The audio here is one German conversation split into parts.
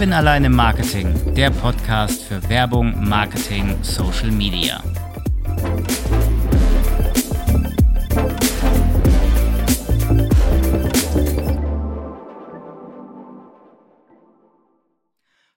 Kevin allein im Marketing, der Podcast für Werbung, Marketing, Social Media.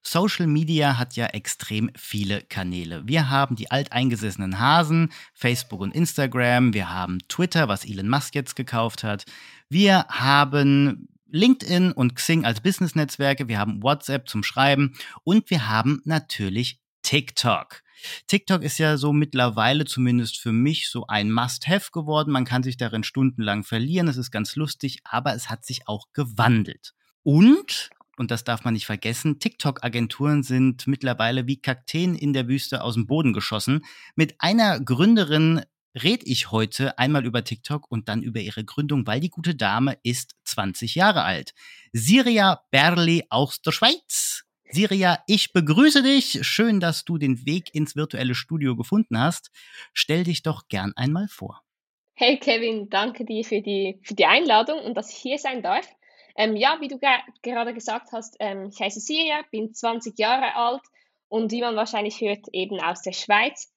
Social Media hat ja extrem viele Kanäle. Wir haben die alteingesessenen Hasen, Facebook und Instagram, wir haben Twitter, was Elon Musk jetzt gekauft hat. Wir haben LinkedIn und Xing als Business-Netzwerke, wir haben WhatsApp zum Schreiben und wir haben natürlich TikTok. TikTok ist ja so mittlerweile zumindest für mich so ein Must-Have geworden. Man kann sich darin stundenlang verlieren. Es ist ganz lustig, aber es hat sich auch gewandelt. Und, und das darf man nicht vergessen, TikTok-Agenturen sind mittlerweile wie Kakteen in der Wüste aus dem Boden geschossen. Mit einer Gründerin red ich heute einmal über TikTok und dann über ihre Gründung, weil die gute Dame ist 20 Jahre alt. Siria Berli aus der Schweiz. Siria, ich begrüße dich. Schön, dass du den Weg ins virtuelle Studio gefunden hast. Stell dich doch gern einmal vor. Hey Kevin, danke dir für die, für die Einladung und dass ich hier sein darf. Ähm, ja, wie du gerade gesagt hast, ähm, ich heiße Siria, bin 20 Jahre alt und wie man wahrscheinlich hört, eben aus der Schweiz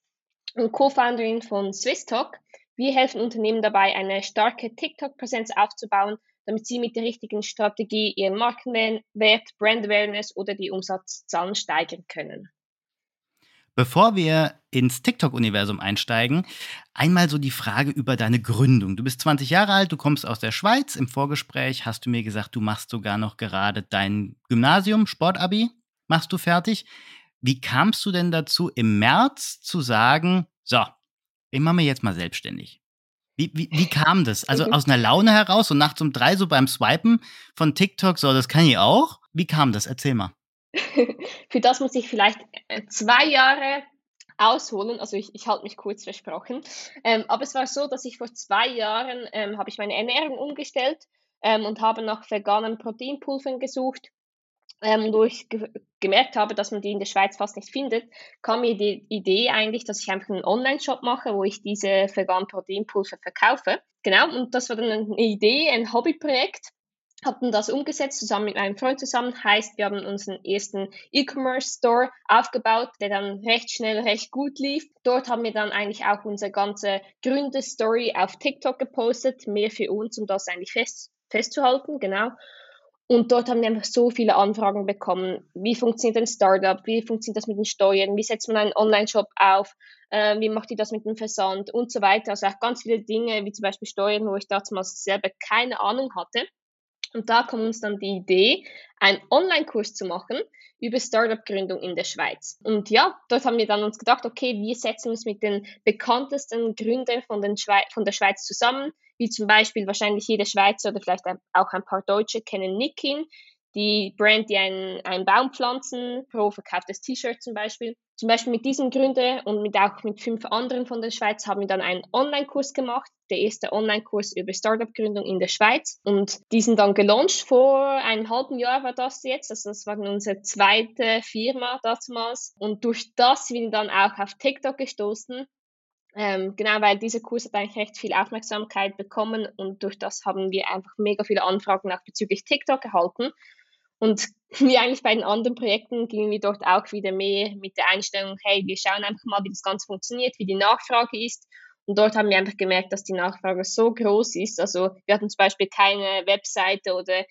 und Co-Founderin von SwissTalk. Wir helfen Unternehmen dabei, eine starke TikTok-Präsenz aufzubauen, damit sie mit der richtigen Strategie ihren Markenwert, Brand Awareness oder die Umsatzzahlen steigern können. Bevor wir ins TikTok-Universum einsteigen, einmal so die Frage über deine Gründung. Du bist 20 Jahre alt, du kommst aus der Schweiz. Im Vorgespräch hast du mir gesagt, du machst sogar noch gerade dein Gymnasium, Sportabi, machst du fertig. Wie kamst du denn dazu, im März zu sagen, so, ich mache mich jetzt mal selbstständig? Wie, wie, wie kam das? Also mhm. aus einer Laune heraus und nachts um drei so beim Swipen von TikTok, so, das kann ich auch. Wie kam das? Erzähl mal. Für das muss ich vielleicht äh, zwei Jahre ausholen. Also ich, ich halte mich kurz versprochen. Ähm, aber es war so, dass ich vor zwei Jahren ähm, habe ich meine Ernährung umgestellt ähm, und habe nach veganen Proteinpulvern gesucht ähm, wo ich ge gemerkt habe, dass man die in der Schweiz fast nicht findet, kam mir die Idee eigentlich, dass ich einfach einen Online-Shop mache, wo ich diese veganen Proteinpulver verkaufe. Genau, und das war dann eine Idee, ein Hobbyprojekt. Hatten das umgesetzt zusammen mit meinem Freund zusammen. Heißt, wir haben unseren ersten E-Commerce-Store aufgebaut, der dann recht schnell, recht gut lief. Dort haben wir dann eigentlich auch unsere ganze Gründerstory auf TikTok gepostet, mehr für uns, um das eigentlich fest, festzuhalten, genau. Und dort haben wir einfach so viele Anfragen bekommen. Wie funktioniert ein Startup? Wie funktioniert das mit den Steuern? Wie setzt man einen Online-Shop auf? Äh, wie macht ihr das mit dem Versand? Und so weiter. Also auch ganz viele Dinge, wie zum Beispiel Steuern, wo ich damals selber keine Ahnung hatte. Und da kam uns dann die Idee, einen Online-Kurs zu machen über Startup-Gründung in der Schweiz. Und ja, dort haben wir dann uns gedacht, okay, wir setzen uns mit den bekanntesten Gründern von, den Schweiz, von der Schweiz zusammen wie zum Beispiel wahrscheinlich jede Schweizer oder vielleicht auch ein paar Deutsche kennen Nikin, die Brand, die einen, einen Baum pflanzen, pro verkauftes T-Shirt zum Beispiel. Zum Beispiel mit diesen Gründen und mit auch mit fünf anderen von der Schweiz haben wir dann einen Online-Kurs gemacht, der erste Online-Kurs über Startup-Gründung in der Schweiz. Und diesen dann gelauncht vor einem halben Jahr war das jetzt. Also das war unsere zweite Firma damals. Und durch das sind wir dann auch auf TikTok gestoßen ähm, genau, weil dieser Kurs hat eigentlich recht viel Aufmerksamkeit bekommen und durch das haben wir einfach mega viele Anfragen auch bezüglich TikTok erhalten. Und wie eigentlich bei den anderen Projekten gingen wir dort auch wieder mehr mit der Einstellung, hey, wir schauen einfach mal, wie das Ganze funktioniert, wie die Nachfrage ist. Und dort haben wir einfach gemerkt, dass die Nachfrage so groß ist. Also wir hatten zum Beispiel keine Webseite oder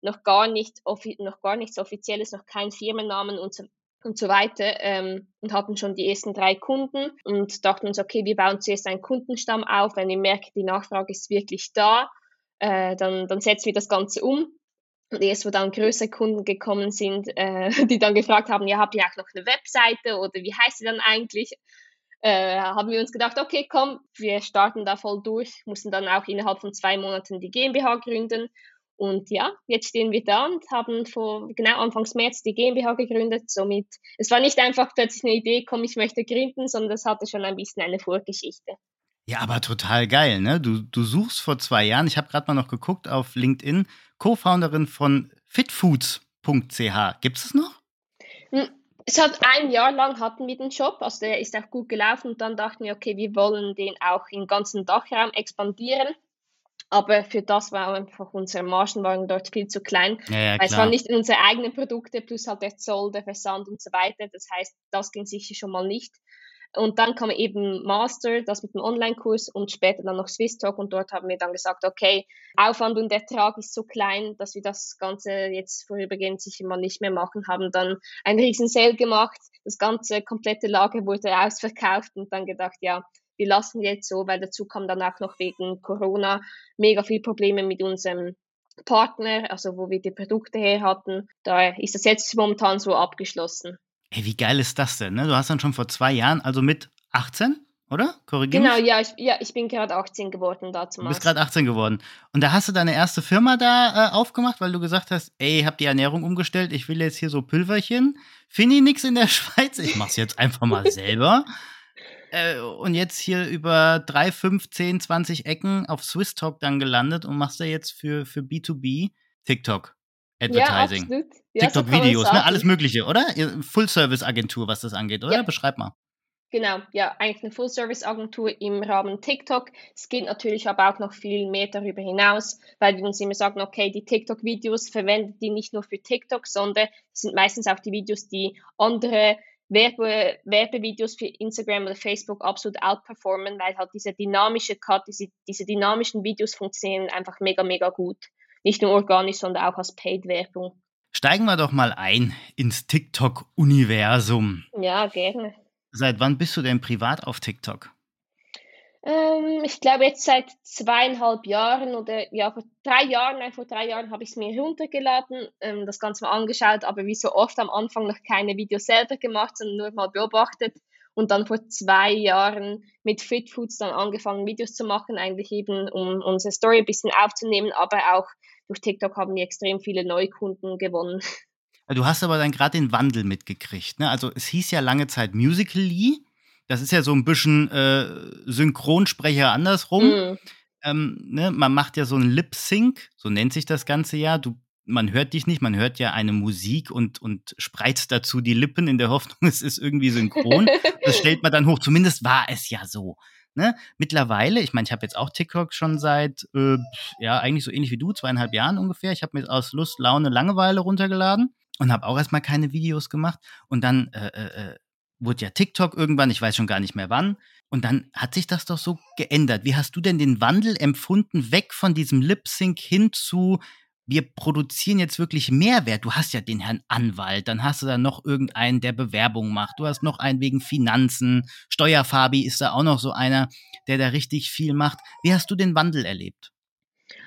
noch gar, nicht, noch gar nichts Offizielles, noch keinen Firmennamen und so, und so weiter ähm, und hatten schon die ersten drei Kunden und dachten uns, okay, wir bauen zuerst einen Kundenstamm auf, wenn wir merken, die Nachfrage ist wirklich da, äh, dann, dann setzen wir das Ganze um. Und erst wo dann größere Kunden gekommen sind, äh, die dann gefragt haben, ja, habt ihr auch noch eine Webseite oder wie heißt sie dann eigentlich? Äh, haben wir uns gedacht, okay, komm, wir starten da voll durch, mussten dann auch innerhalb von zwei Monaten die GmbH gründen und ja, jetzt stehen wir da und haben vor genau Anfangs März die GmbH gegründet. Somit, es war nicht einfach plötzlich eine Idee, komm, ich möchte gründen, sondern es hatte schon ein bisschen eine Vorgeschichte. Ja, aber total geil, ne? Du, du suchst vor zwei Jahren, ich habe gerade mal noch geguckt auf LinkedIn, Co-Founderin von fitfoods.ch. Gibt es noch? Hm, es hat ein Jahr lang hatten wir den Shop, also der ist auch gut gelaufen und dann dachten wir, okay, wir wollen den auch im ganzen Dachraum expandieren aber für das war einfach unsere Margen waren dort viel zu klein. Ja, ja, weil es waren nicht unsere eigenen Produkte plus halt der Zoll, der Versand und so weiter. Das heißt, das ging sicher schon mal nicht. Und dann kam eben Master, das mit dem Online-Kurs und später dann noch Swiss Talk und dort haben wir dann gesagt, okay, Aufwand und Ertrag ist so klein, dass wir das Ganze jetzt vorübergehend sicher mal nicht mehr machen, haben dann einen riesen Sale gemacht, das ganze komplette Lager wurde ausverkauft und dann gedacht, ja, wir lassen jetzt so, weil dazu kam dann auch noch wegen Corona mega viel Probleme mit unserem Partner, also wo wir die Produkte her hatten. Da ist das jetzt momentan so abgeschlossen. Hey, wie geil ist das denn? Ne? Du hast dann schon vor zwei Jahren, also mit 18, oder? Korrigier Genau, ja ich, ja, ich bin gerade 18 geworden dazu. Du bist gerade 18 geworden. Und da hast du deine erste Firma da äh, aufgemacht, weil du gesagt hast, ey, ich habe die Ernährung umgestellt, ich will jetzt hier so Pülverchen. Finde ich nichts in der Schweiz, ich mach's jetzt einfach mal selber. Äh, und jetzt hier über drei, fünf, zehn, 20 Ecken auf Swiss Talk dann gelandet und machst da jetzt für, für B2B TikTok. Advertising. Ja, ja, TikTok-Videos, so ne? Alles Mögliche, oder? Full-Service-Agentur, was das angeht, oder? Ja. Beschreib mal. Genau, ja, eigentlich eine Full-Service-Agentur im Rahmen TikTok. Es geht natürlich aber auch noch viel mehr darüber hinaus, weil wir uns immer sagen, okay, die TikTok-Videos verwenden die nicht nur für TikTok, sondern sind meistens auch die Videos, die andere Werbe, Werbevideos für Instagram oder Facebook absolut outperformen, weil halt diese dynamische Cut, diese, diese dynamischen Videos funktionieren einfach mega, mega gut nicht nur organisch, sondern auch als Paid-Werbung. Steigen wir doch mal ein ins TikTok-Universum. Ja, gerne. Seit wann bist du denn privat auf TikTok? Ähm, ich glaube jetzt seit zweieinhalb Jahren oder ja, vor drei Jahren, nein, vor drei Jahren habe ich es mir heruntergeladen, ähm, das Ganze mal angeschaut, aber wie so oft am Anfang noch keine Videos selber gemacht, sondern nur mal beobachtet und dann vor zwei Jahren mit Fit Foods dann angefangen, Videos zu machen, eigentlich eben, um unsere Story ein bisschen aufzunehmen, aber auch durch TikTok haben wir extrem viele Neukunden gewonnen. Du hast aber dann gerade den Wandel mitgekriegt. Ne? Also es hieß ja lange Zeit Musical.ly. Das ist ja so ein bisschen äh, Synchronsprecher andersrum. Mm. Ähm, ne? Man macht ja so einen Lip-Sync, so nennt sich das Ganze ja. Du man hört dich nicht, man hört ja eine Musik und, und spreizt dazu die Lippen in der Hoffnung, es ist irgendwie synchron. das stellt man dann hoch. Zumindest war es ja so. Ne? Mittlerweile, ich meine, ich habe jetzt auch TikTok schon seit, äh, ja, eigentlich so ähnlich wie du, zweieinhalb Jahren ungefähr. Ich habe mir aus Lust, Laune, Langeweile runtergeladen und habe auch erstmal keine Videos gemacht. Und dann äh, äh, äh, wurde ja TikTok irgendwann, ich weiß schon gar nicht mehr wann. Und dann hat sich das doch so geändert. Wie hast du denn den Wandel empfunden, weg von diesem Lip-Sync hin zu, wir produzieren jetzt wirklich Mehrwert. Du hast ja den Herrn Anwalt, dann hast du da noch irgendeinen, der Bewerbung macht. Du hast noch einen wegen Finanzen. Steuerfabi ist da auch noch so einer, der da richtig viel macht. Wie hast du den Wandel erlebt?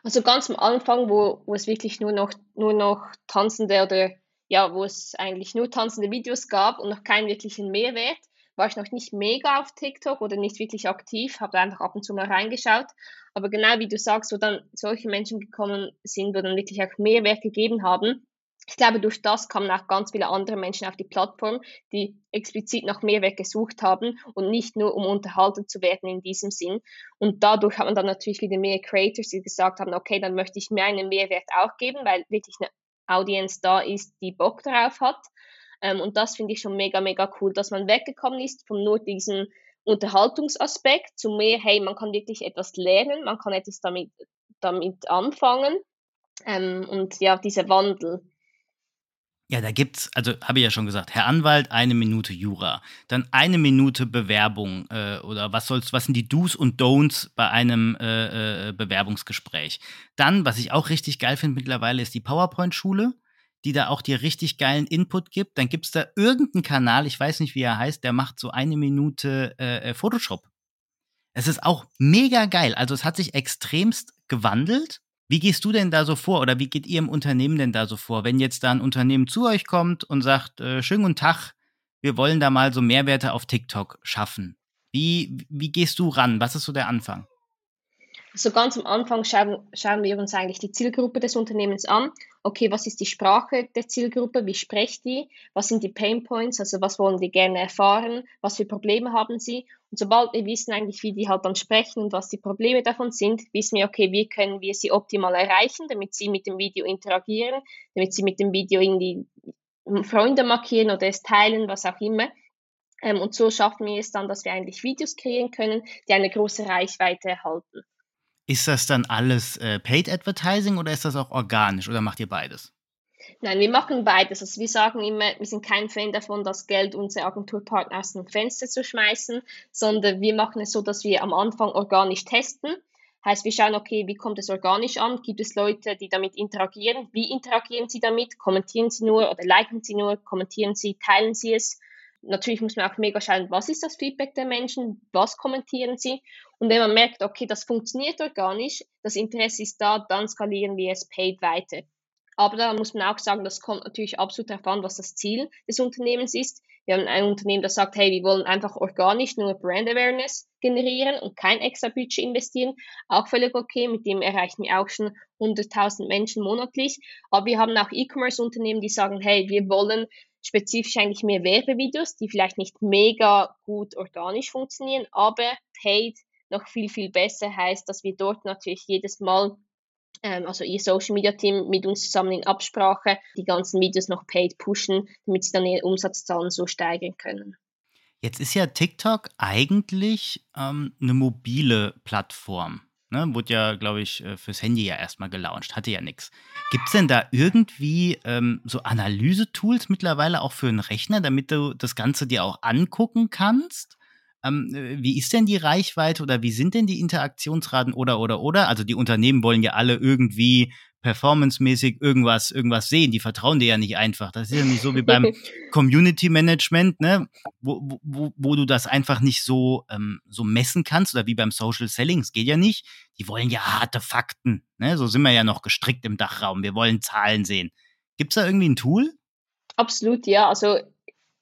Also ganz am Anfang, wo, wo es wirklich nur noch, nur noch tanzende oder ja, wo es eigentlich nur tanzende Videos gab und noch keinen wirklichen Mehrwert, war ich noch nicht mega auf TikTok oder nicht wirklich aktiv, habe einfach ab und zu mal reingeschaut. Aber genau wie du sagst, wo dann solche Menschen gekommen sind, wo dann wirklich auch Mehrwert gegeben haben, ich glaube, durch das kamen auch ganz viele andere Menschen auf die Plattform, die explizit nach Mehrwert gesucht haben und nicht nur um unterhalten zu werden in diesem Sinn. Und dadurch hat man dann natürlich wieder mehr Creators, die gesagt haben, okay, dann möchte ich mir einen Mehrwert auch geben, weil wirklich eine Audience da ist, die Bock darauf hat. Ähm, und das finde ich schon mega, mega cool, dass man weggekommen ist von nur diesem Unterhaltungsaspekt zu mehr, hey, man kann wirklich etwas lernen, man kann etwas damit, damit anfangen. Ähm, und ja, dieser Wandel. Ja, da gibt's, also habe ich ja schon gesagt, Herr Anwalt, eine Minute Jura, dann eine Minute Bewerbung äh, oder was soll's, was sind die Do's und Don'ts bei einem äh, äh, Bewerbungsgespräch? Dann, was ich auch richtig geil finde mittlerweile, ist die PowerPoint-Schule die da auch dir richtig geilen Input gibt. Dann gibt es da irgendeinen Kanal, ich weiß nicht, wie er heißt, der macht so eine Minute äh, äh, Photoshop. Es ist auch mega geil. Also es hat sich extremst gewandelt. Wie gehst du denn da so vor oder wie geht ihr im Unternehmen denn da so vor, wenn jetzt da ein Unternehmen zu euch kommt und sagt, äh, schönen guten Tag, wir wollen da mal so Mehrwerte auf TikTok schaffen. Wie, wie gehst du ran? Was ist so der Anfang? So ganz am Anfang schauen, schauen wir uns eigentlich die Zielgruppe des Unternehmens an. Okay, was ist die Sprache der Zielgruppe? Wie sprecht die? Was sind die Pain Points? Also was wollen die gerne erfahren? Was für Probleme haben sie? Und sobald wir wissen eigentlich, wie die halt dann sprechen und was die Probleme davon sind, wissen wir, okay, wie können wir sie optimal erreichen, damit sie mit dem Video interagieren, damit sie mit dem Video in die Freunde markieren oder es teilen, was auch immer. Ähm, und so schaffen wir es dann, dass wir eigentlich Videos kreieren können, die eine große Reichweite erhalten. Ist das dann alles äh, Paid Advertising oder ist das auch organisch oder macht ihr beides? Nein, wir machen beides. Also wir sagen immer, wir sind kein Fan davon, das Geld unserer Agenturpartner aus dem Fenster zu schmeißen, sondern wir machen es so, dass wir am Anfang organisch testen. Heißt, wir schauen, okay, wie kommt es organisch an? Gibt es Leute, die damit interagieren? Wie interagieren sie damit? Kommentieren sie nur oder liken sie nur? Kommentieren sie? Teilen sie es? Natürlich muss man auch mega schauen, was ist das Feedback der Menschen? Was kommentieren sie? Und wenn man merkt, okay, das funktioniert organisch, das Interesse ist da, dann skalieren wir es paid weiter. Aber da muss man auch sagen, das kommt natürlich absolut darauf an, was das Ziel des Unternehmens ist. Wir haben ein Unternehmen, das sagt, hey, wir wollen einfach organisch nur Brand Awareness generieren und kein extra Budget investieren. Auch völlig okay, mit dem erreichen wir auch schon 100.000 Menschen monatlich. Aber wir haben auch E-Commerce-Unternehmen, die sagen, hey, wir wollen spezifisch eigentlich mehr Werbevideos, die vielleicht nicht mega gut organisch funktionieren, aber paid noch viel, viel besser heißt, dass wir dort natürlich jedes Mal ähm, also ihr Social Media Team mit uns zusammen in Absprache die ganzen Videos noch paid pushen, damit sie dann ihre Umsatzzahlen so steigern können. Jetzt ist ja TikTok eigentlich ähm, eine mobile Plattform. Ne? Wurde ja, glaube ich, äh, fürs Handy ja erstmal gelauncht, hatte ja nichts. Gibt es denn da irgendwie ähm, so Analysetools mittlerweile auch für einen Rechner, damit du das Ganze dir auch angucken kannst? Ähm, äh, wie ist denn die Reichweite oder wie sind denn die Interaktionsraten oder oder oder? Also die Unternehmen wollen ja alle irgendwie performancemäßig irgendwas, irgendwas sehen. Die vertrauen dir ja nicht einfach. Das ist ja nicht so wie beim Community Management, ne? wo, wo, wo du das einfach nicht so, ähm, so messen kannst oder wie beim Social Selling. Es geht ja nicht. Die wollen ja harte Fakten. Ne? So sind wir ja noch gestrickt im Dachraum. Wir wollen Zahlen sehen. Gibt es da irgendwie ein Tool? Absolut, ja. Also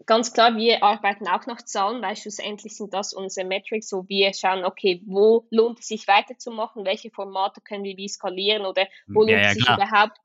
ganz klar, wir arbeiten auch nach Zahlen, weil schlussendlich sind das unsere Metrics, wo wir schauen, okay, wo lohnt es sich weiterzumachen, welche Formate können wir wie skalieren oder wo ja, lohnt es sich klar. überhaupt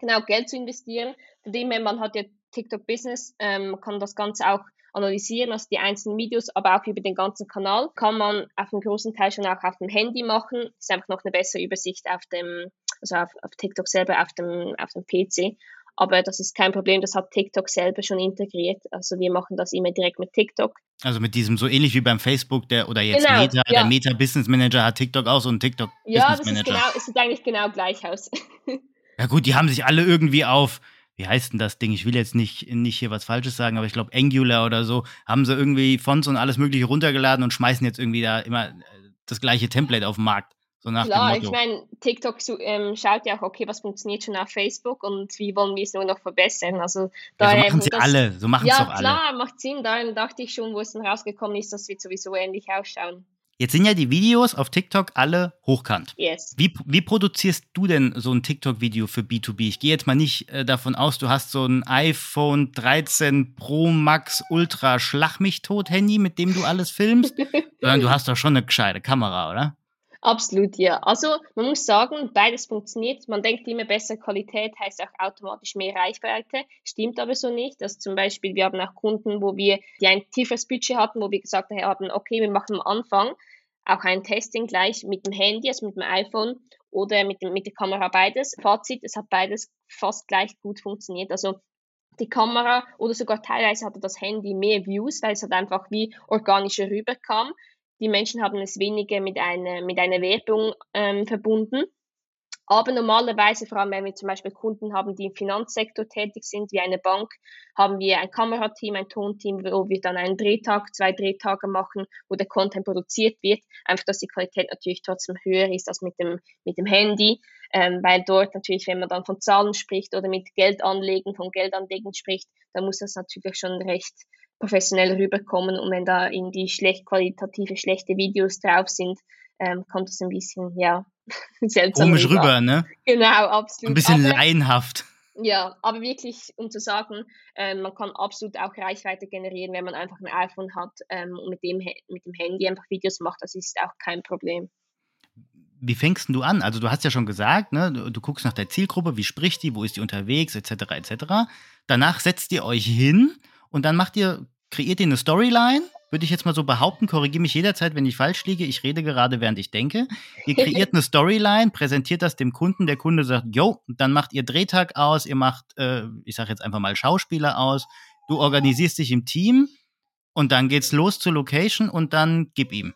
genau Geld zu investieren. Von dem her, man hat ja TikTok Business, ähm, man kann das Ganze auch analysieren, also die einzelnen Videos, aber auch über den ganzen Kanal. Kann man auf einem großen Teil schon auch auf dem Handy machen. Ist einfach noch eine bessere Übersicht auf dem, also auf, auf TikTok selber, auf dem, auf dem PC. Aber das ist kein Problem, das hat TikTok selber schon integriert. Also wir machen das immer direkt mit TikTok. Also mit diesem, so ähnlich wie beim Facebook, der oder jetzt genau, Meta, ja. der Meta Business Manager hat TikTok auch so ein TikTok ja, Business Manager. Ja, genau, es sieht eigentlich genau gleich aus. ja gut, die haben sich alle irgendwie auf, wie heißt denn das Ding? Ich will jetzt nicht, nicht hier was Falsches sagen, aber ich glaube Angular oder so, haben sie irgendwie Fonts und alles mögliche runtergeladen und schmeißen jetzt irgendwie da immer äh, das gleiche Template auf den Markt. So Klar, ich meine, TikTok ähm, schaut ja auch, okay, was funktioniert schon auf Facebook und wie wollen wir es nur noch verbessern. Also, da, ja, so machen sie das, alle, so machen ja, es doch alle. Ja, klar, macht Sinn. Da dachte ich schon, wo es dann rausgekommen ist, dass wir sowieso ähnlich ausschauen. Jetzt sind ja die Videos auf TikTok alle hochkant. Yes. Wie, wie produzierst du denn so ein TikTok-Video für B2B? Ich gehe jetzt mal nicht äh, davon aus, du hast so ein iPhone 13 Pro Max Ultra Schlag mich tot Handy, mit dem du alles filmst, sondern du hast doch schon eine gescheite Kamera, oder? Absolut, ja. Also man muss sagen, beides funktioniert. Man denkt immer, bessere Qualität heißt auch automatisch mehr Reichweite. Stimmt aber so nicht. Dass zum Beispiel, wir haben auch Kunden, wo wir, die ein tieferes Budget hatten, wo wir gesagt haben, okay, wir machen am Anfang auch ein Testing gleich mit dem Handy, also mit dem iPhone oder mit, dem, mit der Kamera beides. Fazit, es hat beides fast gleich gut funktioniert. Also die Kamera oder sogar teilweise hatte das Handy mehr Views, weil es halt einfach wie organischer rüberkam die Menschen haben es weniger mit einer, mit einer Werbung ähm, verbunden. Aber normalerweise, vor allem wenn wir zum Beispiel Kunden haben, die im Finanzsektor tätig sind, wie eine Bank, haben wir ein Kamerateam, ein Tonteam, wo wir dann einen Drehtag, zwei Drehtage machen, wo der Content produziert wird. Einfach, dass die Qualität natürlich trotzdem höher ist als mit dem, mit dem Handy, ähm, weil dort natürlich, wenn man dann von Zahlen spricht oder mit Geldanlegen, von Geldanlegen spricht, dann muss das natürlich schon recht professionell rüberkommen und wenn da irgendwie schlecht qualitative, schlechte Videos drauf sind, ähm, kommt das ein bisschen, ja, seltsam Komisch rüber. rüber, ne? Genau, absolut. Ein bisschen aber, laienhaft. Ja, aber wirklich, um zu sagen, ähm, man kann absolut auch Reichweite generieren, wenn man einfach ein iPhone hat ähm, und mit dem, mit dem Handy einfach Videos macht, das ist auch kein Problem. Wie fängst du an? Also du hast ja schon gesagt, ne, du, du guckst nach der Zielgruppe, wie spricht die, wo ist die unterwegs, etc., etc. Danach setzt ihr euch hin und dann macht ihr, kreiert ihr eine Storyline, würde ich jetzt mal so behaupten, korrigiere mich jederzeit, wenn ich falsch liege. Ich rede gerade, während ich denke. Ihr kreiert eine Storyline, präsentiert das dem Kunden, der Kunde sagt, yo, dann macht ihr Drehtag aus, ihr macht, äh, ich sage jetzt einfach mal Schauspieler aus, du organisierst dich im Team und dann geht's los zur Location und dann gib ihm.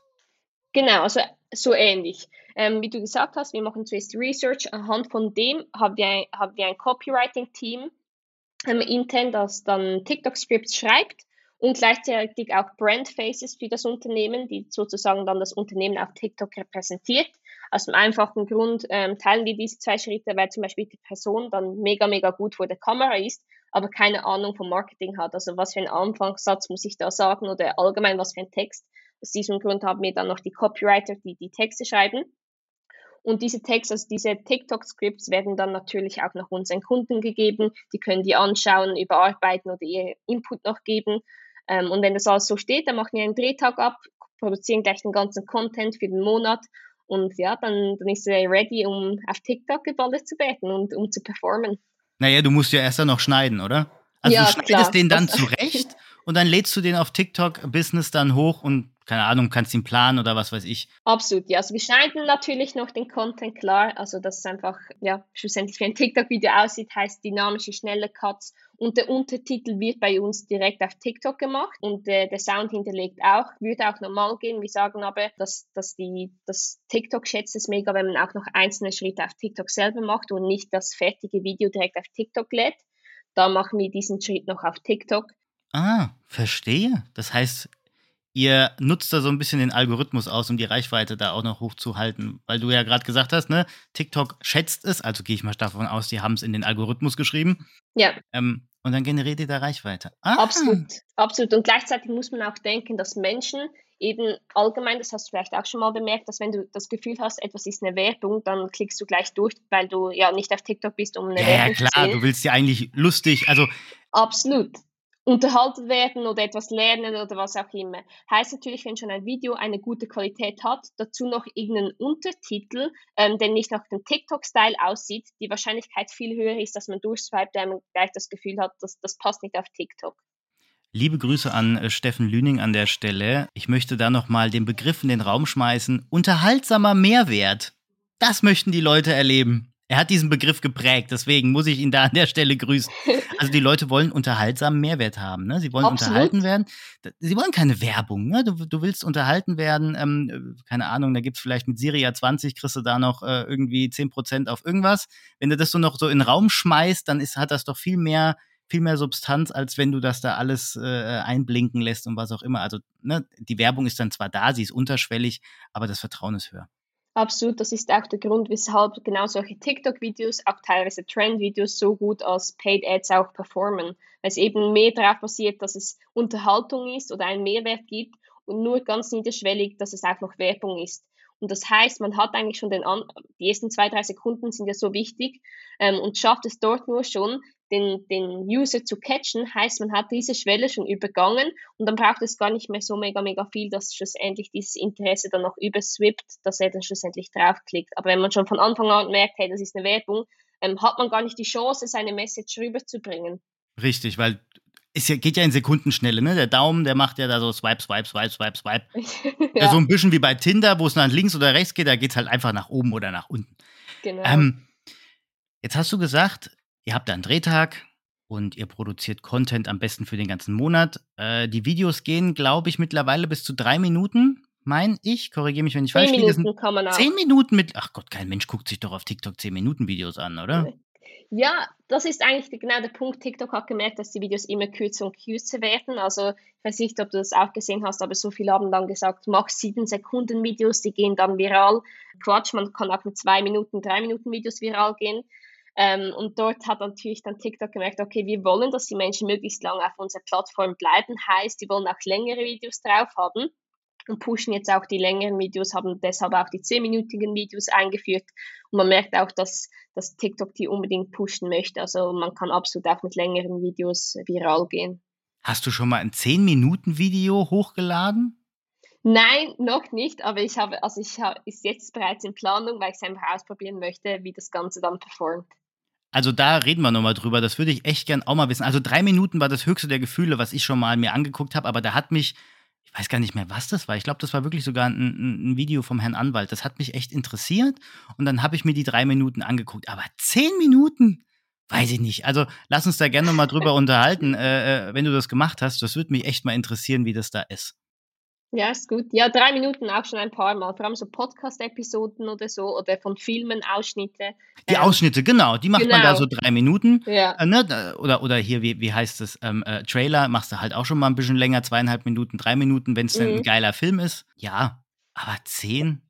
Genau, also so ähnlich. ähm, wie du gesagt hast, wir machen zuerst Research. Anhand von dem haben wir ein, haben wir ein Copywriting-Team ähm, intern, das dann TikTok-Scripts schreibt und gleichzeitig auch Brand Faces für das Unternehmen, die sozusagen dann das Unternehmen auf TikTok repräsentiert. Aus dem einfachen Grund ähm, teilen wir diese zwei Schritte, weil zum Beispiel die Person dann mega, mega gut vor der Kamera ist, aber keine Ahnung vom Marketing hat. Also was für einen Anfangssatz muss ich da sagen oder allgemein was für ein Text. Aus diesem Grund haben wir dann noch die Copywriter, die die Texte schreiben. Und diese Texte, also diese TikTok-Scripts werden dann natürlich auch nach unseren Kunden gegeben. Die können die anschauen, überarbeiten oder ihr Input noch geben. Ähm, und wenn das alles so steht, dann machen wir einen Drehtag ab, produzieren gleich den ganzen Content für den Monat und ja, dann, dann ist er ready, um auf TikTok geballert zu werden und um zu performen. Naja, du musst ja erst dann noch schneiden, oder? Also ja, du schneidest klar. den dann zurecht und dann lädst du den auf TikTok Business dann hoch und keine Ahnung, kannst ihn planen oder was weiß ich. Absolut, ja. Also wir schneiden natürlich noch den Content klar. Also dass es einfach, ja, schlussendlich wie ein TikTok-Video aussieht, heißt dynamische, schnelle Cuts. Und der Untertitel wird bei uns direkt auf TikTok gemacht und äh, der Sound hinterlegt auch, würde auch normal gehen. Wir sagen aber, dass, dass die, das TikTok schätzt es mega, wenn man auch noch einzelne Schritte auf TikTok selber macht und nicht das fertige Video direkt auf TikTok lädt. Da machen wir diesen Schritt noch auf TikTok. Ah, verstehe. Das heißt, ihr nutzt da so ein bisschen den Algorithmus aus, um die Reichweite da auch noch hochzuhalten. Weil du ja gerade gesagt hast, ne, TikTok schätzt es, also gehe ich mal davon aus, die haben es in den Algorithmus geschrieben. Ja. Ähm, und dann generiert ihr da Reichweite. Ah. Absolut, absolut. Und gleichzeitig muss man auch denken, dass Menschen eben allgemein, das hast du vielleicht auch schon mal bemerkt, dass wenn du das Gefühl hast, etwas ist eine Werbung, dann klickst du gleich durch, weil du ja nicht auf TikTok bist, um eine ja, Werbung zu sehen. Ja, klar, du willst ja eigentlich lustig, also Absolut unterhalten werden oder etwas lernen oder was auch immer. Heißt natürlich, wenn schon ein Video eine gute Qualität hat, dazu noch irgendeinen Untertitel, ähm, der nicht nach dem TikTok-Style aussieht, die Wahrscheinlichkeit viel höher ist, dass man durchswipet, weil man gleich das Gefühl hat, dass das passt nicht auf TikTok. Liebe Grüße an äh, Steffen Lüning an der Stelle. Ich möchte da nochmal den Begriff in den Raum schmeißen. Unterhaltsamer Mehrwert. Das möchten die Leute erleben. Er hat diesen Begriff geprägt, deswegen muss ich ihn da an der Stelle grüßen. Also die Leute wollen unterhaltsamen Mehrwert haben, ne? Sie wollen Absolut. unterhalten werden. Sie wollen keine Werbung, ne? Du, du willst unterhalten werden, ähm, keine Ahnung, da gibt's vielleicht mit Siria 20, kriegst du da noch äh, irgendwie 10% auf irgendwas. Wenn du das so noch so in den Raum schmeißt, dann ist, hat das doch viel mehr, viel mehr Substanz, als wenn du das da alles äh, einblinken lässt und was auch immer. Also, ne, die Werbung ist dann zwar da, sie ist unterschwellig, aber das Vertrauen ist höher. Absolut, das ist auch der Grund, weshalb genau solche TikTok-Videos, auch teilweise Trend-Videos, so gut als Paid Ads auch performen. Weil es eben mehr darauf basiert, dass es Unterhaltung ist oder einen Mehrwert gibt und nur ganz niederschwellig, dass es auch noch Werbung ist. Und das heißt, man hat eigentlich schon den, An die ersten zwei, drei Sekunden sind ja so wichtig ähm, und schafft es dort nur schon, den, den User zu catchen, heißt, man hat diese Schwelle schon übergangen und dann braucht es gar nicht mehr so mega, mega viel, dass schlussendlich dieses Interesse dann noch überswippt, dass er dann schlussendlich draufklickt. Aber wenn man schon von Anfang an merkt, hey, das ist eine Werbung, ähm, hat man gar nicht die Chance, seine Message rüberzubringen. Richtig, weil es geht ja in Sekundenschnelle, ne? Der Daumen, der macht ja da so Swipe, Swipe, Swipe, Swipe, Swipe. ja. So ein bisschen wie bei Tinder, wo es nach links oder rechts geht, da geht es halt einfach nach oben oder nach unten. Genau. Ähm, jetzt hast du gesagt, Ihr habt einen Drehtag und ihr produziert Content am besten für den ganzen Monat. Äh, die Videos gehen, glaube ich, mittlerweile bis zu drei Minuten, mein ich. Korrigiere mich, wenn ich falsch liege. Zehn Minuten kann man auch. Zehn Minuten mit. Ach Gott, kein Mensch guckt sich doch auf TikTok zehn Minuten Videos an, oder? Ja, das ist eigentlich genau der Punkt. TikTok hat gemerkt, dass die Videos immer kürzer und kürzer werden. Also, ich weiß nicht, ob du das auch gesehen hast, aber so viele haben dann gesagt, mach sieben Sekunden Videos, die gehen dann viral. Quatsch, man kann auch mit zwei Minuten, drei Minuten Videos viral gehen. Ähm, und dort hat natürlich dann TikTok gemerkt, okay, wir wollen, dass die Menschen möglichst lange auf unserer Plattform bleiben. Heißt, die wollen auch längere Videos drauf haben und pushen jetzt auch die längeren Videos, haben deshalb auch die 10-minütigen Videos eingeführt. Und man merkt auch, dass, dass TikTok die unbedingt pushen möchte. Also man kann absolut auch mit längeren Videos viral gehen. Hast du schon mal ein 10-Minuten-Video hochgeladen? Nein, noch nicht, aber ich habe, also ich habe, ist jetzt bereits in Planung, weil ich es einfach ausprobieren möchte, wie das Ganze dann performt. Also da reden wir nochmal drüber. Das würde ich echt gern auch mal wissen. Also drei Minuten war das höchste der Gefühle, was ich schon mal mir angeguckt habe, aber da hat mich, ich weiß gar nicht mehr, was das war. Ich glaube, das war wirklich sogar ein, ein, Video vom Herrn Anwalt. Das hat mich echt interessiert und dann habe ich mir die drei Minuten angeguckt. Aber zehn Minuten? Weiß ich nicht. Also lass uns da gerne nochmal drüber unterhalten, äh, äh, wenn du das gemacht hast. Das würde mich echt mal interessieren, wie das da ist. Ja, ist gut. Ja, drei Minuten auch schon ein paar Mal. Vor allem so Podcast-Episoden oder so oder von Filmen, Ausschnitte. Die ähm, Ausschnitte, genau. Die macht genau. man da genau. so drei Minuten. Ja. Äh, ne? Oder, oder hier, wie, wie heißt es, ähm, äh, Trailer machst du halt auch schon mal ein bisschen länger, zweieinhalb Minuten, drei Minuten, wenn es mhm. ein geiler Film ist. Ja, aber zehn,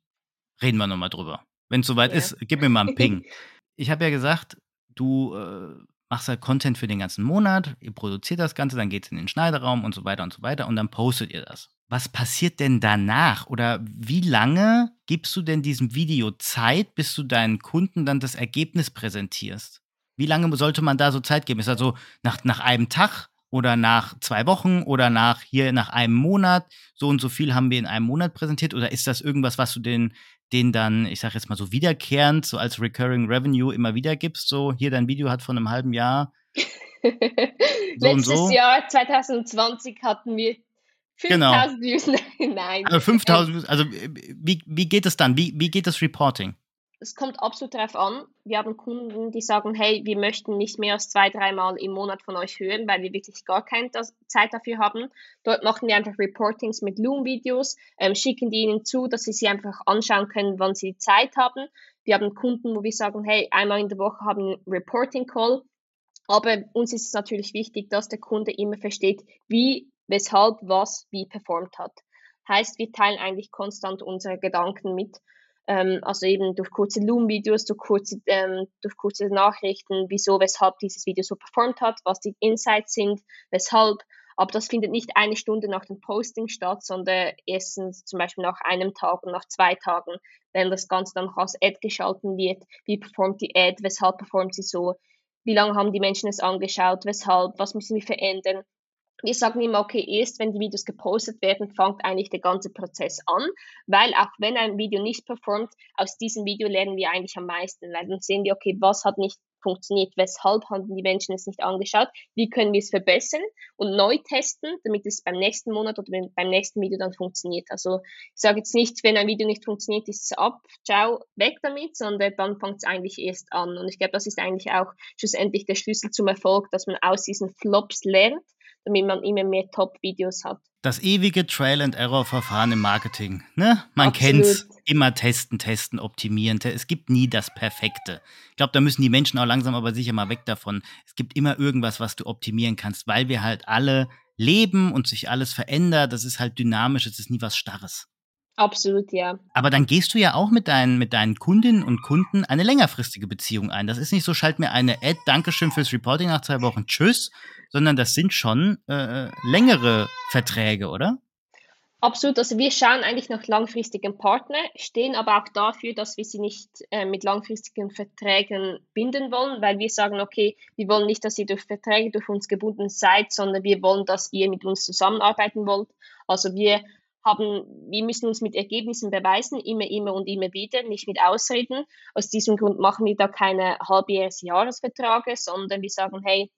reden wir nochmal drüber. Wenn es soweit ja. ist, gib mir mal einen Ping. ich habe ja gesagt, du äh, machst halt Content für den ganzen Monat, ihr produziert das Ganze, dann geht es in den Schneideraum und so weiter und so weiter und dann postet ihr das. Was passiert denn danach? Oder wie lange gibst du denn diesem Video Zeit, bis du deinen Kunden dann das Ergebnis präsentierst? Wie lange sollte man da so Zeit geben? Ist das so nach, nach einem Tag oder nach zwei Wochen oder nach hier nach einem Monat? So und so viel haben wir in einem Monat präsentiert? Oder ist das irgendwas, was du den den dann, ich sag jetzt mal so wiederkehrend, so als Recurring Revenue immer wieder gibst, so hier dein Video hat von einem halben Jahr. so Letztes so. Jahr 2020 hatten wir 5000 genau. Views. Nein. Also 5000 Views, also wie, wie geht es dann? Wie, wie geht das Reporting? Es kommt absolut darauf an. Wir haben Kunden, die sagen, hey, wir möchten nicht mehr als zwei, dreimal im Monat von euch hören, weil wir wirklich gar keine Zeit dafür haben. Dort machen wir einfach Reportings mit Loom-Videos, ähm, schicken die ihnen zu, dass sie sie einfach anschauen können, wann sie Zeit haben. Wir haben Kunden, wo wir sagen, hey, einmal in der Woche haben wir einen Reporting-Call. Aber uns ist es natürlich wichtig, dass der Kunde immer versteht, wie, weshalb, was, wie performt hat. Heißt, wir teilen eigentlich konstant unsere Gedanken mit ähm, also eben durch kurze Loom-Videos, durch kurze, ähm, durch kurze Nachrichten, wieso, weshalb dieses Video so performt hat, was die Insights sind, weshalb. Aber das findet nicht eine Stunde nach dem Posting statt, sondern erstens zum Beispiel nach einem Tag und nach zwei Tagen, wenn das Ganze dann als Ad geschalten wird. Wie performt die Ad? Weshalb performt sie so? Wie lange haben die Menschen es angeschaut? Weshalb? Was müssen wir verändern? Wir sagen immer, okay, erst wenn die Videos gepostet werden, fängt eigentlich der ganze Prozess an, weil auch wenn ein Video nicht performt, aus diesem Video lernen wir eigentlich am meisten, weil dann sehen wir, okay, was hat nicht funktioniert, weshalb haben die Menschen es nicht angeschaut, wie können wir es verbessern und neu testen, damit es beim nächsten Monat oder beim nächsten Video dann funktioniert. Also ich sage jetzt nicht, wenn ein Video nicht funktioniert, ist es ab, ciao, weg damit, sondern dann fängt es eigentlich erst an. Und ich glaube, das ist eigentlich auch schlussendlich der Schlüssel zum Erfolg, dass man aus diesen Flops lernt damit man immer mehr Top-Videos hat. Das ewige Trial-and-Error-Verfahren im Marketing. Ne? Man kennt es. Immer testen, testen, optimieren. Es gibt nie das Perfekte. Ich glaube, da müssen die Menschen auch langsam aber sicher mal weg davon. Es gibt immer irgendwas, was du optimieren kannst, weil wir halt alle leben und sich alles verändert. Das ist halt dynamisch, es ist nie was Starres. Absolut, ja. Aber dann gehst du ja auch mit deinen, mit deinen Kundinnen und Kunden eine längerfristige Beziehung ein. Das ist nicht so, schalt mir eine Ad, Dankeschön fürs Reporting nach zwei Wochen, tschüss, sondern das sind schon äh, längere Verträge, oder? Absolut, also wir schauen eigentlich nach langfristigen Partnern, stehen aber auch dafür, dass wir sie nicht äh, mit langfristigen Verträgen binden wollen, weil wir sagen, okay, wir wollen nicht, dass ihr durch Verträge durch uns gebunden seid, sondern wir wollen, dass ihr mit uns zusammenarbeiten wollt. Also wir haben, wir müssen uns mit Ergebnissen beweisen, immer, immer und immer wieder, nicht mit Ausreden. Aus diesem Grund machen wir da keine halbjähriges Jahresverträge, sondern wir sagen, hey,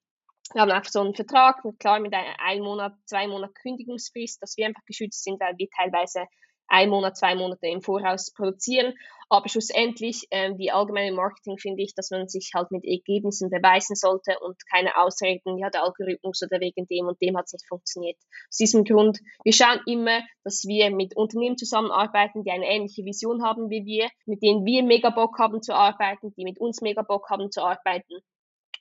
wir haben einfach so einen Vertrag, klar mit einem ein Monat, zwei Monat Kündigungsfrist, dass wir einfach geschützt sind, weil wir teilweise ein Monat, zwei Monate im Voraus produzieren. Aber schlussendlich, äh, wie allgemein Marketing, finde ich, dass man sich halt mit Ergebnissen beweisen sollte und keine Ausreden, ja, der Algorithmus oder wegen dem und dem hat es nicht funktioniert. Aus diesem Grund, wir schauen immer, dass wir mit Unternehmen zusammenarbeiten, die eine ähnliche Vision haben wie wir, mit denen wir mega Bock haben zu arbeiten, die mit uns mega Bock haben zu arbeiten.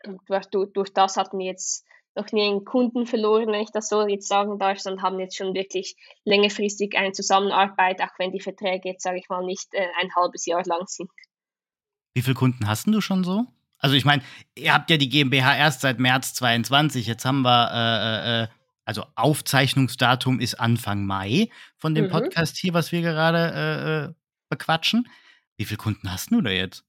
Und durch, durch das hatten wir jetzt noch nie einen Kunden verloren, wenn ich das so jetzt sagen darf, sondern haben jetzt schon wirklich längerfristig eine Zusammenarbeit, auch wenn die Verträge jetzt, sage ich mal, nicht äh, ein halbes Jahr lang sind. Wie viele Kunden hast du schon so? Also ich meine, ihr habt ja die GmbH erst seit März 22, jetzt haben wir, äh, äh, äh, also Aufzeichnungsdatum ist Anfang Mai von dem mhm. Podcast hier, was wir gerade äh, äh, bequatschen. Wie viele Kunden hast du da jetzt?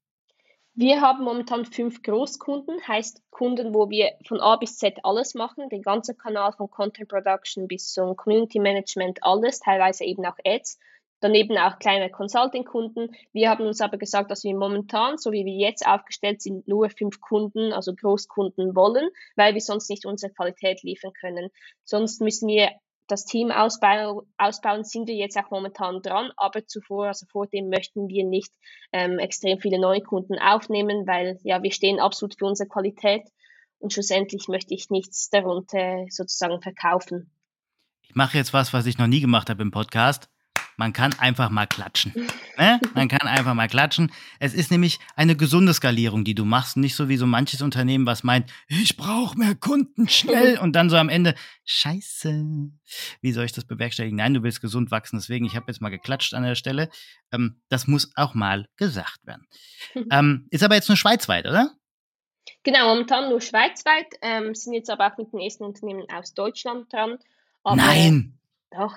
Wir haben momentan fünf Großkunden, heißt Kunden, wo wir von A bis Z alles machen, den ganzen Kanal von Content Production bis zum Community Management, alles, teilweise eben auch Ads. Daneben auch kleine Consulting-Kunden. Wir haben uns aber gesagt, dass wir momentan, so wie wir jetzt aufgestellt sind, nur fünf Kunden, also Großkunden wollen, weil wir sonst nicht unsere Qualität liefern können. Sonst müssen wir das Team ausbauen, ausbauen sind wir jetzt auch momentan dran, aber zuvor, also vor dem möchten wir nicht ähm, extrem viele neue Kunden aufnehmen, weil ja, wir stehen absolut für unsere Qualität und schlussendlich möchte ich nichts darunter sozusagen verkaufen. ich mache jetzt was, was ich noch nie gemacht habe im Podcast. Man kann einfach mal klatschen. Ne? Man kann einfach mal klatschen. Es ist nämlich eine gesunde Skalierung, die du machst. Nicht so wie so manches Unternehmen, was meint, ich brauche mehr Kunden schnell und dann so am Ende, scheiße, wie soll ich das bewerkstelligen? Nein, du willst gesund wachsen. Deswegen, ich habe jetzt mal geklatscht an der Stelle. Ähm, das muss auch mal gesagt werden. Ähm, ist aber jetzt nur schweizweit, oder? Genau, momentan nur schweizweit, ähm, sind jetzt aber auch mit den ersten Unternehmen aus Deutschland dran. Aber Nein! Doch.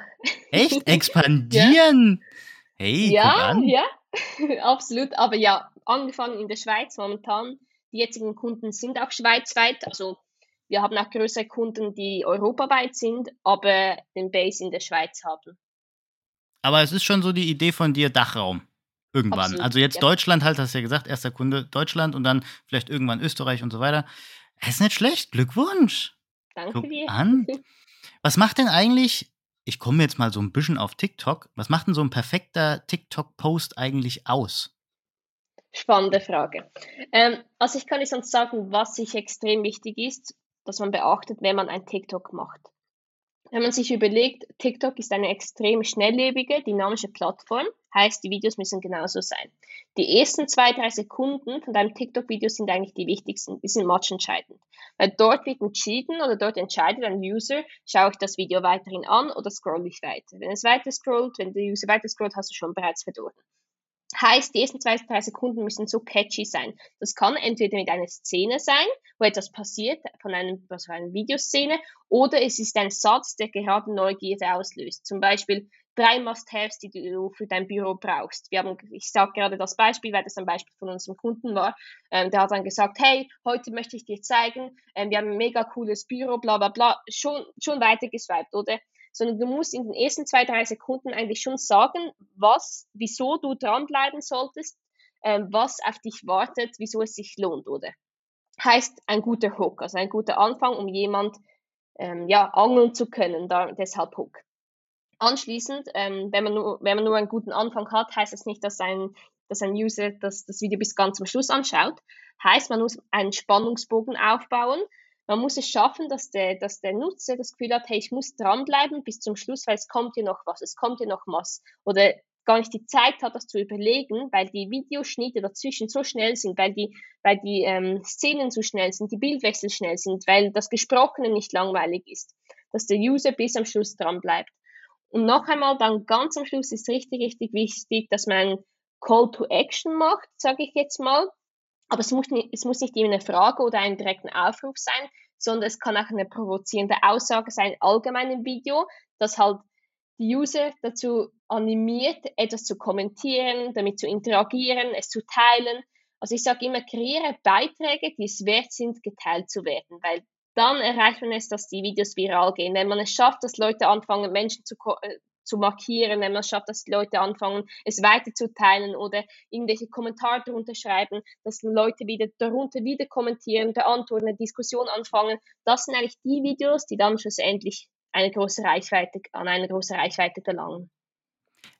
Echt? Expandieren? ja. Hey, ja, ja, absolut. Aber ja, angefangen in der Schweiz momentan. Die jetzigen Kunden sind auch schweizweit. Also wir haben auch größere Kunden, die europaweit sind, aber den Base in der Schweiz haben. Aber es ist schon so die Idee von dir, Dachraum. Irgendwann. Absolut, also jetzt ja. Deutschland halt, hast du ja gesagt, erster Kunde Deutschland und dann vielleicht irgendwann Österreich und so weiter. Ist nicht schlecht. Glückwunsch. Danke Guck dir. An. Was macht denn eigentlich ich komme jetzt mal so ein bisschen auf TikTok. Was macht denn so ein perfekter TikTok-Post eigentlich aus? Spannende Frage. Ähm, also ich kann nicht sonst sagen, was sich extrem wichtig ist, dass man beachtet, wenn man ein TikTok macht. Wenn man sich überlegt, TikTok ist eine extrem schnelllebige, dynamische Plattform, heißt, die Videos müssen genauso sein. Die ersten zwei, drei Sekunden von deinem TikTok-Video sind eigentlich die wichtigsten, die sind matchentscheidend. Weil dort wird entschieden oder dort entscheidet ein User, schaue ich das Video weiterhin an oder scroll ich weiter. Wenn es weiter scrollt, wenn der User weiter scrollt, hast du schon bereits verloren. Heißt, die ersten zwei, drei Sekunden müssen so catchy sein. Das kann entweder mit einer Szene sein, wo etwas passiert, von einem, also einer Videoszene, oder es ist ein Satz, der gerade Neugierde auslöst. Zum Beispiel drei Must-Haves, die du für dein Büro brauchst. Wir haben, ich sage gerade das Beispiel, weil das ein Beispiel von unserem Kunden war. Ähm, der hat dann gesagt, hey, heute möchte ich dir zeigen, ähm, wir haben ein mega cooles Büro, bla bla bla. Schon, schon weiter geswiped, oder? Sondern du musst in den ersten zwei, drei Sekunden eigentlich schon sagen, was, wieso du dranbleiben solltest, ähm, was auf dich wartet, wieso es sich lohnt, oder? Heißt ein guter Hook, also ein guter Anfang, um jemand ähm, ja, angeln zu können, da, deshalb Hook. Anschließend, ähm, wenn, man nur, wenn man nur einen guten Anfang hat, heißt das nicht, dass ein, dass ein User das, das Video bis ganz zum Schluss anschaut. Heißt, man muss einen Spannungsbogen aufbauen, man muss es schaffen, dass der, dass der Nutzer das Gefühl hat, hey, ich muss dranbleiben bis zum Schluss, weil es kommt hier noch was, es kommt hier noch was. Oder gar nicht die Zeit hat, das zu überlegen, weil die Videoschnitte dazwischen so schnell sind, weil die, weil die ähm, Szenen so schnell sind, die Bildwechsel schnell sind, weil das Gesprochene nicht langweilig ist, dass der User bis am Schluss dran bleibt. Und noch einmal, dann ganz am Schluss ist richtig, richtig wichtig, dass man Call to Action macht, sage ich jetzt mal. Aber es muss, nicht, es muss nicht immer eine Frage oder einen direkten Aufruf sein, sondern es kann auch eine provozierende Aussage sein, allgemein im Video, dass halt die User dazu animiert, etwas zu kommentieren, damit zu interagieren, es zu teilen. Also ich sage immer, kreiere Beiträge, die es wert sind, geteilt zu werden, weil dann erreicht man es, dass die Videos viral gehen. Wenn man es schafft, dass Leute anfangen, Menschen zu, äh, zu markieren, wenn man es schafft, dass die Leute anfangen, es weiterzuteilen oder irgendwelche Kommentare darunter schreiben, dass Leute wieder darunter wieder kommentieren, der antworten, eine Diskussion anfangen. Das sind eigentlich die Videos, die dann schlussendlich eine große Reichweite, an eine große Reichweite gelangen.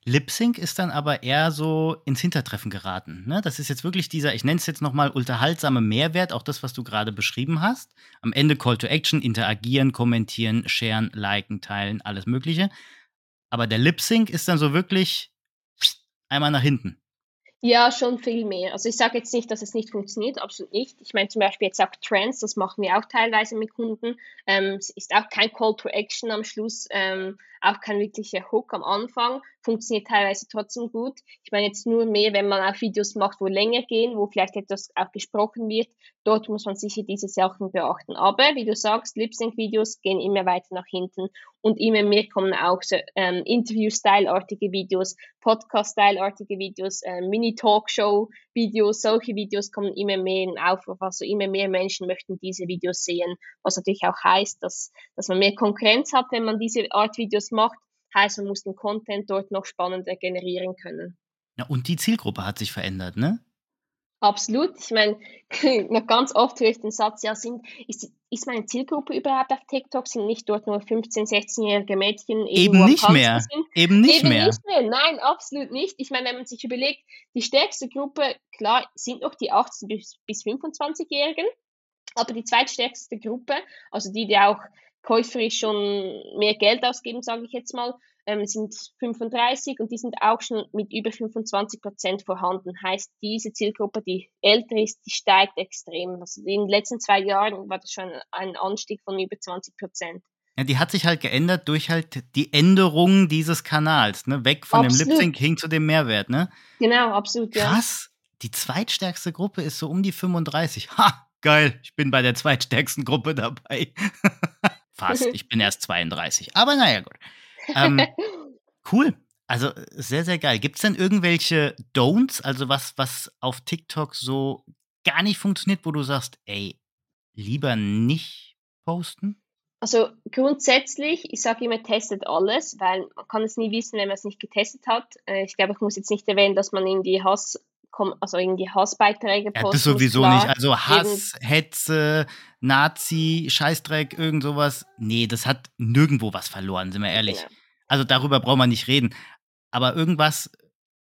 Lip Sync ist dann aber eher so ins Hintertreffen geraten. Ne? Das ist jetzt wirklich dieser, ich nenne es jetzt nochmal, unterhaltsame Mehrwert, auch das, was du gerade beschrieben hast. Am Ende Call to Action, interagieren, kommentieren, sharen, liken, teilen, alles Mögliche. Aber der Lip Sync ist dann so wirklich einmal nach hinten. Ja, schon viel mehr. Also ich sage jetzt nicht, dass es nicht funktioniert, absolut nicht. Ich meine zum Beispiel jetzt auch Trends, das machen wir auch teilweise mit Kunden. Ähm, es ist auch kein Call to Action am Schluss, ähm, auch kein wirklicher Hook am Anfang. Funktioniert teilweise trotzdem gut. Ich meine jetzt nur mehr, wenn man auch Videos macht, wo länger gehen, wo vielleicht etwas auch gesprochen wird. Dort muss man sicher diese Sachen beachten. Aber wie du sagst, Lip-Sync-Videos gehen immer weiter nach hinten und immer mehr kommen auch so, ähm, Interview-Style-artige Videos, Podcast-Style-artige Videos, äh, Mini-Talkshow-Videos, solche Videos kommen immer mehr in Aufruf. Also immer mehr Menschen möchten diese Videos sehen, was natürlich auch heißt, dass, dass man mehr Konkurrenz hat, wenn man diese Art Videos macht. Heißt, man muss den Content dort noch spannender generieren können. Ja, und die Zielgruppe hat sich verändert, ne? Absolut. Ich meine, noch ganz oft höre ich den Satz, ja, sind, ist, ist meine Zielgruppe überhaupt auf TikTok? Sind nicht dort nur 15-, 16-jährige Mädchen? Eben nicht mehr. Sind? Eben nicht Eben mehr. nicht mehr. Nein, absolut nicht. Ich meine, wenn man sich überlegt, die stärkste Gruppe, klar, sind noch die 18- bis, bis 25-Jährigen, aber die zweitstärkste Gruppe, also die, die auch käuferisch schon mehr Geld ausgeben, sage ich jetzt mal, ähm, sind 35 und die sind auch schon mit über 25 Prozent vorhanden. Heißt, diese Zielgruppe, die älter ist, die steigt extrem. Also in den letzten zwei Jahren war das schon ein Anstieg von über 20 Prozent. Ja, die hat sich halt geändert durch halt die Änderung dieses Kanals, ne? Weg von absolut. dem Lip Sync hin zu dem Mehrwert, ne? Genau, absolut, ja. Krass. Die zweitstärkste Gruppe ist so um die 35. Ha, geil. Ich bin bei der zweitstärksten Gruppe dabei. Fast. Ich bin erst 32. Aber naja, gut. Ähm, cool. Also sehr, sehr geil. Gibt es denn irgendwelche Don'ts, also was, was auf TikTok so gar nicht funktioniert, wo du sagst, ey, lieber nicht posten? Also grundsätzlich, ich sage immer, testet alles, weil man kann es nie wissen, wenn man es nicht getestet hat. Äh, ich glaube, ich muss jetzt nicht erwähnen, dass man in die Hass also in die Hassbeiträge postet. Ja, das sowieso klar, nicht. Also Hass, Hetze, Nazi, Scheißdreck, irgend sowas. Nee, das hat nirgendwo was verloren, sind wir ehrlich. Genau. Also darüber braucht man nicht reden. Aber irgendwas,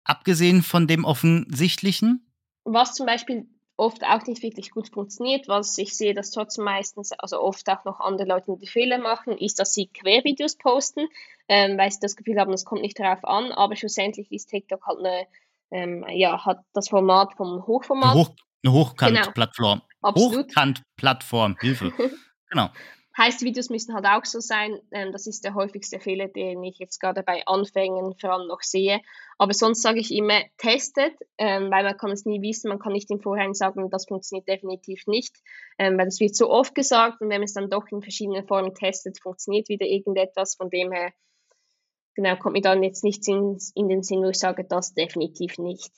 abgesehen von dem Offensichtlichen? Was zum Beispiel oft auch nicht wirklich gut funktioniert, was ich sehe, dass trotzdem meistens, also oft auch noch andere Leute die Fehler machen, ist, dass sie Quervideos posten, ähm, weil sie das Gefühl haben, das kommt nicht darauf an, aber schlussendlich ist TikTok halt eine, ähm, ja, hat das Format vom Hochformat. Eine, Hoch, eine Hochkant-Plattform. Genau. Hochkant-Plattform, Hilfe. genau. Heißt, Videos müssen halt auch so sein. Ähm, das ist der häufigste Fehler, den ich jetzt gerade bei Anfängen vor allem noch sehe. Aber sonst sage ich immer, testet, ähm, weil man kann es nie wissen. Man kann nicht im Vorhinein sagen, das funktioniert definitiv nicht, ähm, weil das wird so oft gesagt. Und wenn man es dann doch in verschiedenen Formen testet, funktioniert wieder irgendetwas. Von dem her, genau, kommt mir dann jetzt nichts in, in den Sinn, wo ich sage, das definitiv nicht.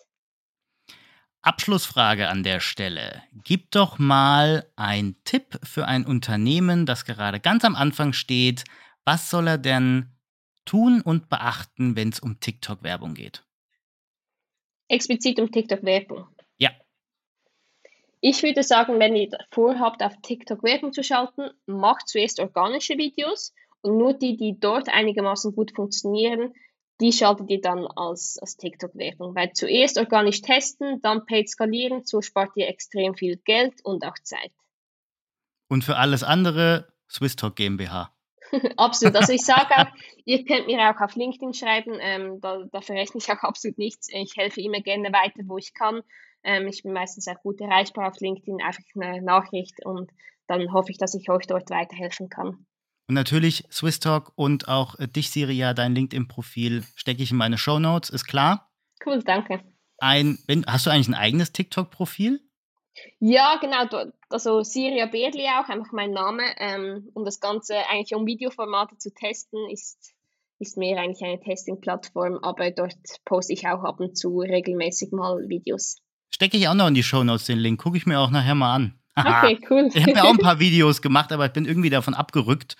Abschlussfrage an der Stelle. Gib doch mal einen Tipp für ein Unternehmen, das gerade ganz am Anfang steht. Was soll er denn tun und beachten, wenn es um TikTok-Werbung geht? Explizit um TikTok-Werbung. Ja. Ich würde sagen, wenn ihr vorhabt, auf TikTok Werbung zu schalten, macht zuerst organische Videos und nur die, die dort einigermaßen gut funktionieren, die schaltet ihr dann als, als TikTok-Werbung. Weil zuerst organisch testen, dann paid skalieren, so spart ihr extrem viel Geld und auch Zeit. Und für alles andere SwissTalk GmbH. absolut. Also ich sage auch, ihr könnt mir auch auf LinkedIn schreiben, ähm, da, da verrechne ich auch absolut nichts. Ich helfe immer gerne weiter, wo ich kann. Ähm, ich bin meistens auch gut erreichbar auf LinkedIn, einfach eine Nachricht und dann hoffe ich, dass ich euch dort weiterhelfen kann. Und natürlich Swiss Talk und auch äh, dich, Siria, dein LinkedIn-Profil stecke ich in meine Show Notes, ist klar. Cool, danke. Ein, wenn, hast du eigentlich ein eigenes TikTok-Profil? Ja, genau. Also Siria Berli auch, einfach mein Name. Ähm, um das Ganze eigentlich um Videoformate zu testen, ist, ist mehr eigentlich eine Testing-Plattform, aber dort poste ich auch ab und zu regelmäßig mal Videos. Stecke ich auch noch in die Show Notes den Link, gucke ich mir auch nachher mal an. Okay, cool. ich habe ja auch ein paar Videos gemacht, aber ich bin irgendwie davon abgerückt.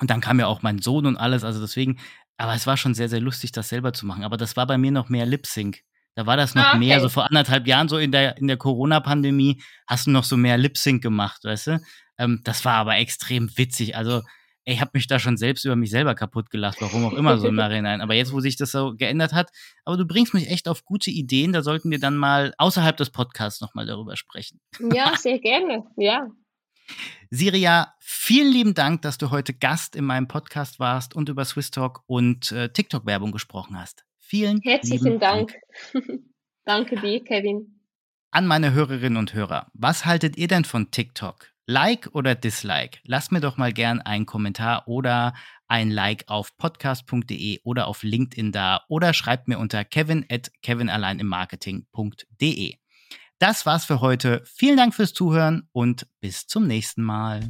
Und dann kam ja auch mein Sohn und alles, also deswegen, aber es war schon sehr, sehr lustig, das selber zu machen. Aber das war bei mir noch mehr Lip Sync. Da war das noch ah, okay. mehr, so vor anderthalb Jahren, so in der, in der Corona-Pandemie, hast du noch so mehr Lip Sync gemacht, weißt du? Ähm, das war aber extrem witzig. Also, ich habe mich da schon selbst über mich selber kaputt gelacht, warum auch immer so im Nachhinein. Aber jetzt, wo sich das so geändert hat, aber du bringst mich echt auf gute Ideen, da sollten wir dann mal außerhalb des Podcasts nochmal darüber sprechen. Ja, sehr gerne, ja. Siria, vielen lieben Dank, dass du heute Gast in meinem Podcast warst und über Swiss Talk und äh, TikTok-Werbung gesprochen hast. Vielen herzlichen Dank. Dank. Danke dir, Kevin. An meine Hörerinnen und Hörer, was haltet ihr denn von TikTok? Like oder Dislike? Lasst mir doch mal gern einen Kommentar oder ein Like auf podcast.de oder auf LinkedIn da oder schreibt mir unter kevin at kevinalleinimmarketing.de. Das war's für heute. Vielen Dank fürs Zuhören und bis zum nächsten Mal.